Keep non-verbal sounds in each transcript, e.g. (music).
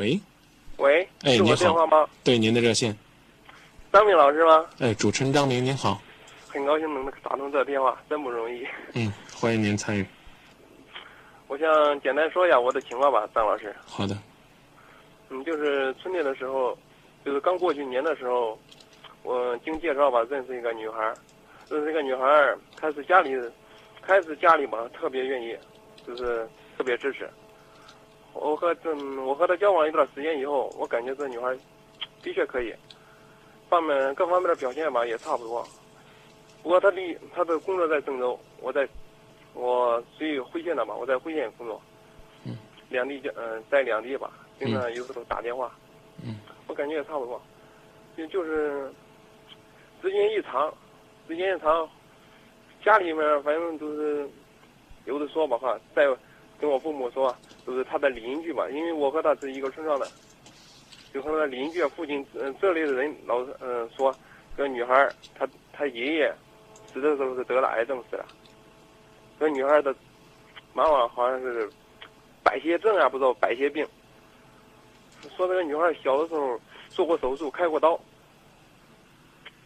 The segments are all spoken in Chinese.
喂，喂，是我哎你好电话吗？对您的热线，张明老师吗？哎，主持人张明您好，很高兴能打通这个电话，真不容易。嗯，欢迎您参与。我想简单说一下我的情况吧，张老师。好的，嗯，就是春节的时候，就是刚过去年的时候，我经介绍吧认识一个女孩儿，认识一个女孩儿，开始家里，开始家里吧特别愿意，就是特别支持。我和这，我和她交往一段时间以后，我感觉这女孩的确可以，方面各方面的表现吧也差不多。不过她离她的工作在郑州，我在，我属于辉县的嘛，我在辉县工作。嗯。两地交嗯、在两地吧，经常有时候打电话。嗯。我感觉也差不多，就就是时间一长，时间一长，家里面反正都是有的说吧哈，在跟我父母说，就是他的邻居吧，因为我和他是一个村上的，就和他的邻居啊、附近嗯、这类的人老是嗯、说，这个女孩她她爷爷死的时候是得了癌症死了，这个女孩的妈妈好像是白血症啊，不知道白血病。说这个女孩小的时候做过手术，开过刀，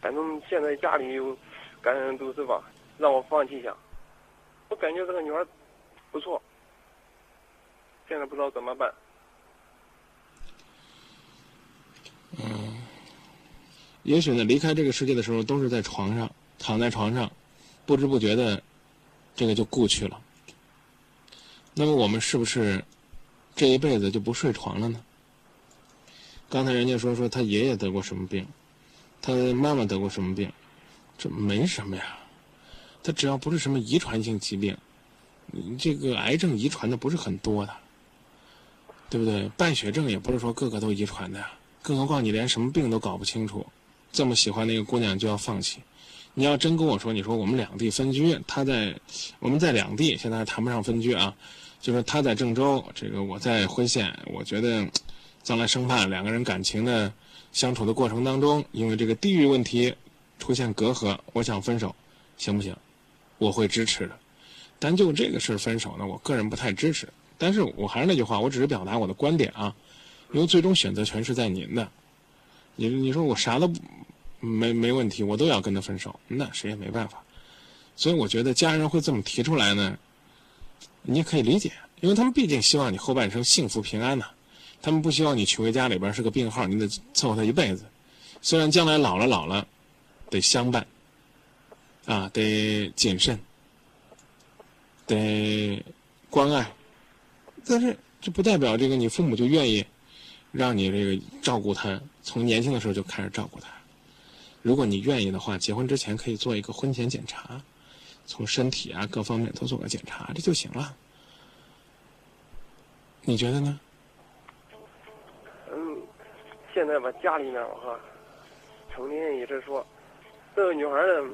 反正现在家里有，感染都是吧，让我放弃一下。我感觉这个女孩不错，现在不知道怎么办。嗯也许呢，离开这个世界的时候都是在床上，躺在床上，不知不觉的，这个就故去了。那么我们是不是这一辈子就不睡床了呢？刚才人家说说他爷爷得过什么病，他妈妈得过什么病，这没什么呀。他只要不是什么遗传性疾病，这个癌症遗传的不是很多的，对不对？败血症也不是说个个都遗传的，更何况你连什么病都搞不清楚，这么喜欢那个姑娘就要放弃。你要真跟我说，你说我们两地分居，他在我们在两地，现在还谈不上分居啊，就是他在郑州，这个我在辉县，我觉得将来生怕两个人感情的相处的过程当中，因为这个地域问题出现隔阂，我想分手，行不行？我会支持的。但就这个事分手呢，我个人不太支持。但是我还是那句话，我只是表达我的观点啊，因为最终选择权是在您的。你你说我啥都没没问题，我都要跟他分手，那谁也没办法。所以我觉得家人会这么提出来呢，你也可以理解，因为他们毕竟希望你后半生幸福平安呐、他们不希望你娶回家里边是个病号，你得伺候他一辈子。虽然将来老了老了，得相伴，啊，得谨慎，得关爱，但是这不代表这个你父母就愿意让你这个照顾他，从年轻的时候就开始照顾他。如果你愿意的话，结婚之前可以做一个婚前检查，从身体啊各方面都做个检查，这就行了。你觉得呢？嗯，现在吧，家里面哈，成天一直说，这个女孩儿，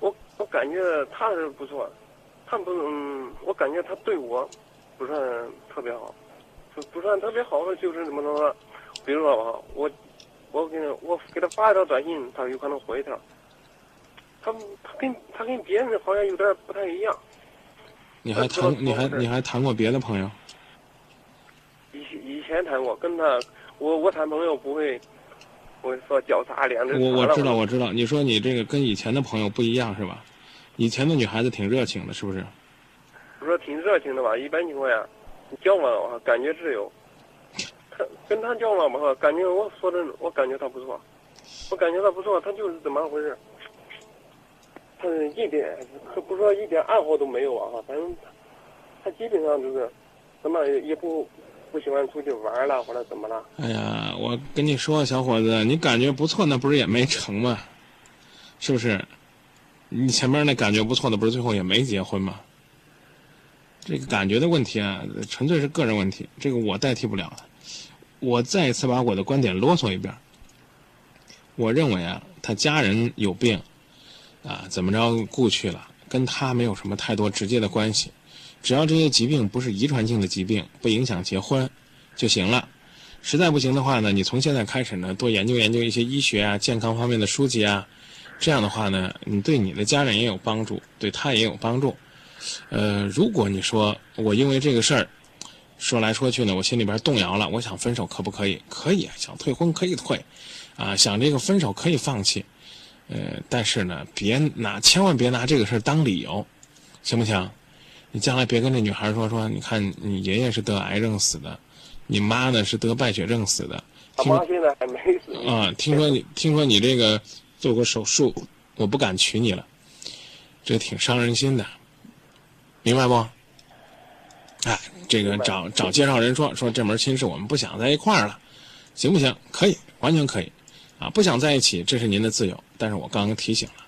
我我感觉她是不错，她不嗯，我感觉她对我不算特别好，不不算特别好的就是怎么说，比如说吧，我我给我给他发一条短信，他有可能回一条，他他跟他跟别人好像有点不太一样，你还呃谈你还你还谈过别的朋友？以以前谈过，跟他我我谈朋友不会，不会说脚擦脸这我我知道我我知道，你说你这个跟以前的朋友不一样是吧？以前的女孩子挺热情的，是不是？我说挺热情的吧，一般情况下，交往啊感觉自由。他 (laughs) 跟他交往吧，感觉我说的，我感觉他不错，我感觉他不错，他就是怎么回事？他是一点不说一点爱好都没有啊，反正他基本上就是什么也不不喜欢出去玩了或者怎么了。哎呀，我跟你说，小伙子，你感觉不错，那不是也没成吗？是不是？你前面那感觉不错的，不是最后也没结婚吗？这个感觉的问题啊，纯粹是个人问题，这个我代替不了的。我再一次把我的观点啰嗦一遍。我认为啊，他家人有病，啊，怎么着故去了，跟他没有什么太多直接的关系。只要这些疾病不是遗传性的疾病，不影响结婚就行了。实在不行的话呢，你从现在开始呢，多研究研究一些医学啊、健康方面的书籍啊。这样的话呢，你对你的家人也有帮助，对他也有帮助。呃，如果你说我因为这个事儿说来说去呢，我心里边动摇了。我想分手可不可以？可以，想退婚可以退，啊，想这个分手可以放弃，呃，但是呢，别拿，千万别拿这个事儿当理由，行不行？你将来别跟这女孩说说，你看你爷爷是得癌症死的，你妈呢是得败血症死的。他妈现在还没死。啊，听说你听说你这个做过手术，我不敢娶你了，这挺伤人心的，明白不？哎，这个找找介绍人说说这门亲事我们不想在一块儿了，行不行？可以，完全可以，啊，不想在一起这是您的自由。但是我刚刚提醒了，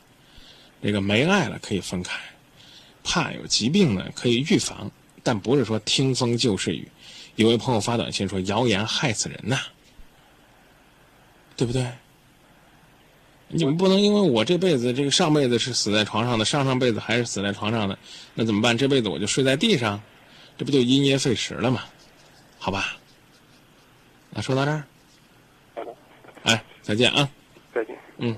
这个没爱了可以分开，怕有疾病呢可以预防，但不是说听风就是雨。有位朋友发短信说谣言害死人呐，对不对？你们不能因为我这辈子这个上辈子是死在床上的，上上辈子还是死在床上的，那怎么办？这辈子我就睡在地上？这不就因噎废食了吗？好吧，那说到这儿，好的，哎，再见啊，再见。嗯。